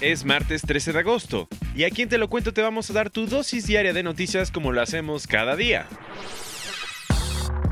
Es martes 13 de agosto y aquí en Te lo cuento te vamos a dar tu dosis diaria de noticias como lo hacemos cada día.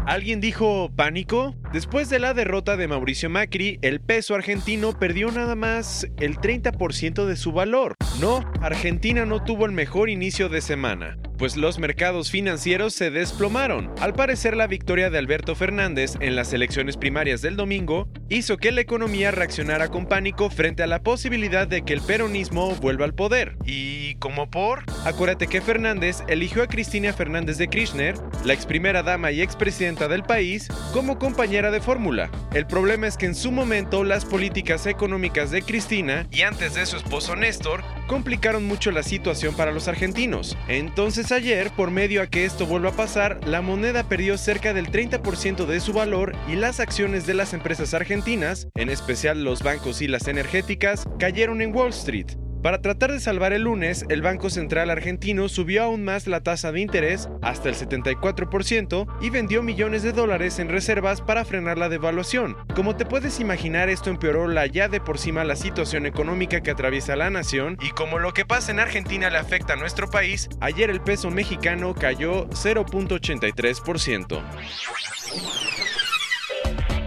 ¿Alguien dijo pánico? Después de la derrota de Mauricio Macri, el peso argentino perdió nada más el 30% de su valor. No, Argentina no tuvo el mejor inicio de semana pues los mercados financieros se desplomaron. Al parecer la victoria de Alberto Fernández en las elecciones primarias del domingo hizo que la economía reaccionara con pánico frente a la posibilidad de que el peronismo vuelva al poder. ¿Y cómo por? Acuérdate que Fernández eligió a Cristina Fernández de Kirchner, la ex primera dama y expresidenta del país, como compañera de fórmula. El problema es que en su momento las políticas económicas de Cristina y antes de su esposo Néstor complicaron mucho la situación para los argentinos. Entonces ayer, por medio a que esto vuelva a pasar, la moneda perdió cerca del 30% de su valor y las acciones de las empresas argentinas, en especial los bancos y las energéticas, cayeron en Wall Street. Para tratar de salvar el lunes, el Banco Central argentino subió aún más la tasa de interés hasta el 74% y vendió millones de dólares en reservas para frenar la devaluación. Como te puedes imaginar, esto empeoró la ya de por sí la situación económica que atraviesa la nación y como lo que pasa en Argentina le afecta a nuestro país, ayer el peso mexicano cayó 0.83%.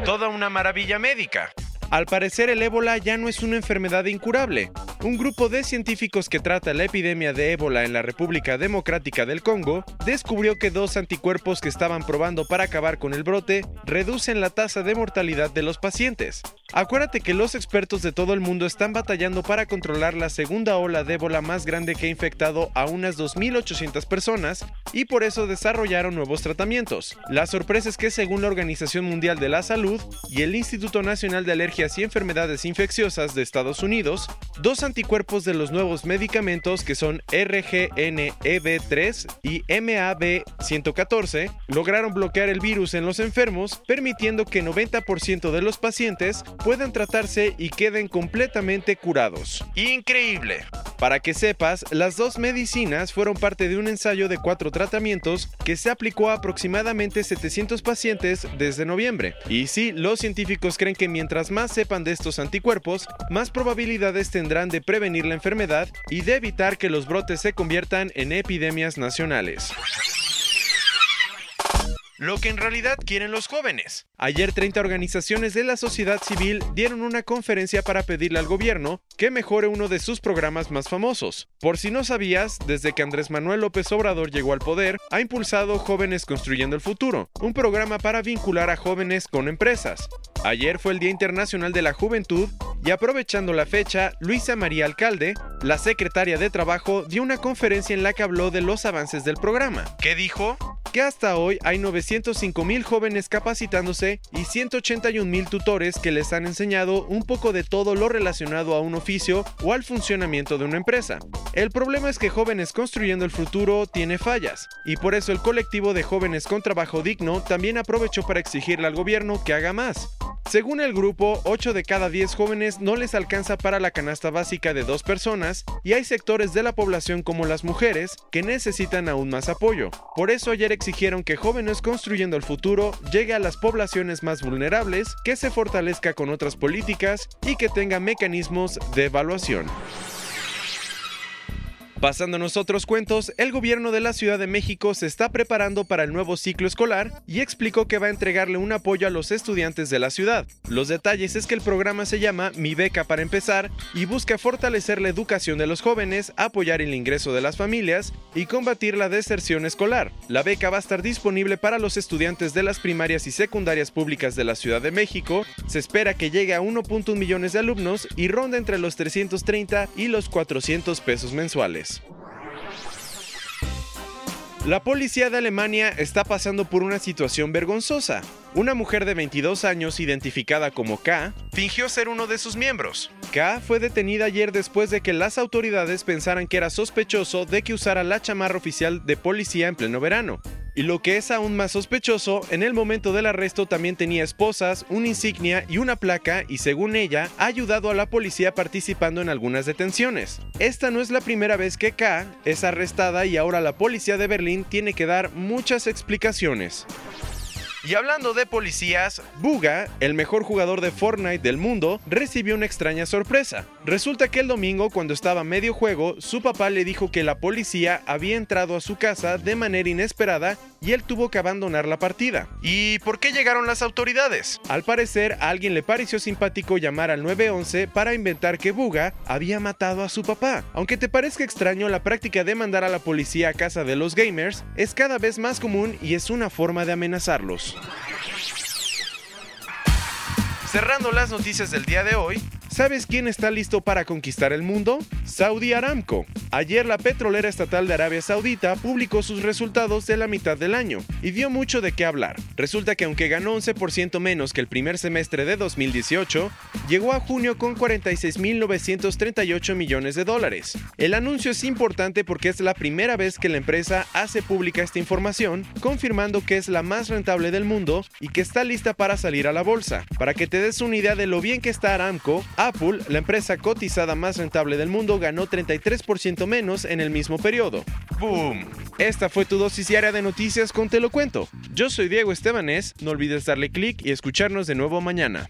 Toda una maravilla médica. Al parecer el ébola ya no es una enfermedad incurable. Un grupo de científicos que trata la epidemia de ébola en la República Democrática del Congo descubrió que dos anticuerpos que estaban probando para acabar con el brote reducen la tasa de mortalidad de los pacientes. Acuérdate que los expertos de todo el mundo están batallando para controlar la segunda ola de ébola más grande que ha infectado a unas 2.800 personas y por eso desarrollaron nuevos tratamientos. La sorpresa es que según la Organización Mundial de la Salud y el Instituto Nacional de Alergias y Enfermedades Infecciosas de Estados Unidos, dos anticuerpos de los nuevos medicamentos que son RGNEB3 y MAB114 lograron bloquear el virus en los enfermos, permitiendo que 90% de los pacientes puedan tratarse y queden completamente curados. Increíble. Para que sepas, las dos medicinas fueron parte de un ensayo de cuatro tratamientos que se aplicó a aproximadamente 700 pacientes desde noviembre. Y sí, los científicos creen que mientras más sepan de estos anticuerpos, más probabilidades tendrán de prevenir la enfermedad y de evitar que los brotes se conviertan en epidemias nacionales lo que en realidad quieren los jóvenes. Ayer 30 organizaciones de la sociedad civil dieron una conferencia para pedirle al gobierno que mejore uno de sus programas más famosos. Por si no sabías, desde que Andrés Manuel López Obrador llegó al poder, ha impulsado Jóvenes Construyendo el Futuro, un programa para vincular a jóvenes con empresas. Ayer fue el Día Internacional de la Juventud y aprovechando la fecha, Luisa María Alcalde, la secretaria de Trabajo, dio una conferencia en la que habló de los avances del programa. ¿Qué dijo? que hasta hoy hay 905 mil jóvenes capacitándose y 181 mil tutores que les han enseñado un poco de todo lo relacionado a un oficio o al funcionamiento de una empresa. El problema es que Jóvenes Construyendo el Futuro tiene fallas, y por eso el colectivo de jóvenes con trabajo digno también aprovechó para exigirle al gobierno que haga más. Según el grupo, 8 de cada 10 jóvenes no les alcanza para la canasta básica de dos personas y hay sectores de la población como las mujeres que necesitan aún más apoyo. Por eso ayer exigieron que Jóvenes Construyendo el Futuro llegue a las poblaciones más vulnerables, que se fortalezca con otras políticas y que tenga mecanismos de evaluación. Pasándonos otros cuentos, el gobierno de la Ciudad de México se está preparando para el nuevo ciclo escolar y explicó que va a entregarle un apoyo a los estudiantes de la ciudad. Los detalles es que el programa se llama Mi Beca para empezar y busca fortalecer la educación de los jóvenes, apoyar el ingreso de las familias y combatir la deserción escolar. La beca va a estar disponible para los estudiantes de las primarias y secundarias públicas de la Ciudad de México. Se espera que llegue a 1.1 millones de alumnos y ronda entre los 330 y los 400 pesos mensuales. La policía de Alemania está pasando por una situación vergonzosa. Una mujer de 22 años, identificada como K, fingió ser uno de sus miembros. K fue detenida ayer después de que las autoridades pensaran que era sospechoso de que usara la chamarra oficial de policía en pleno verano. Y lo que es aún más sospechoso, en el momento del arresto también tenía esposas, una insignia y una placa y según ella ha ayudado a la policía participando en algunas detenciones. Esta no es la primera vez que K es arrestada y ahora la policía de Berlín tiene que dar muchas explicaciones. Y hablando de policías, Buga, el mejor jugador de Fortnite del mundo, recibió una extraña sorpresa. Resulta que el domingo, cuando estaba medio juego, su papá le dijo que la policía había entrado a su casa de manera inesperada y él tuvo que abandonar la partida. ¿Y por qué llegaron las autoridades? Al parecer, a alguien le pareció simpático llamar al 911 para inventar que Buga había matado a su papá. Aunque te parezca extraño, la práctica de mandar a la policía a casa de los gamers es cada vez más común y es una forma de amenazarlos. Cerrando las noticias del día de hoy, ¿sabes quién está listo para conquistar el mundo? Saudi Aramco. Ayer la petrolera estatal de Arabia Saudita publicó sus resultados de la mitad del año y dio mucho de qué hablar. Resulta que aunque ganó 11% menos que el primer semestre de 2018, llegó a junio con 46.938 millones de dólares. El anuncio es importante porque es la primera vez que la empresa hace pública esta información, confirmando que es la más rentable del mundo y que está lista para salir a la bolsa. Para que te des una idea de lo bien que está Aramco, Apple, la empresa cotizada más rentable del mundo, ganó 33% menos en el mismo periodo. ¡Boom! Esta fue tu dosis diaria de noticias con Te lo cuento. Yo soy Diego Estebanés, no olvides darle clic y escucharnos de nuevo mañana.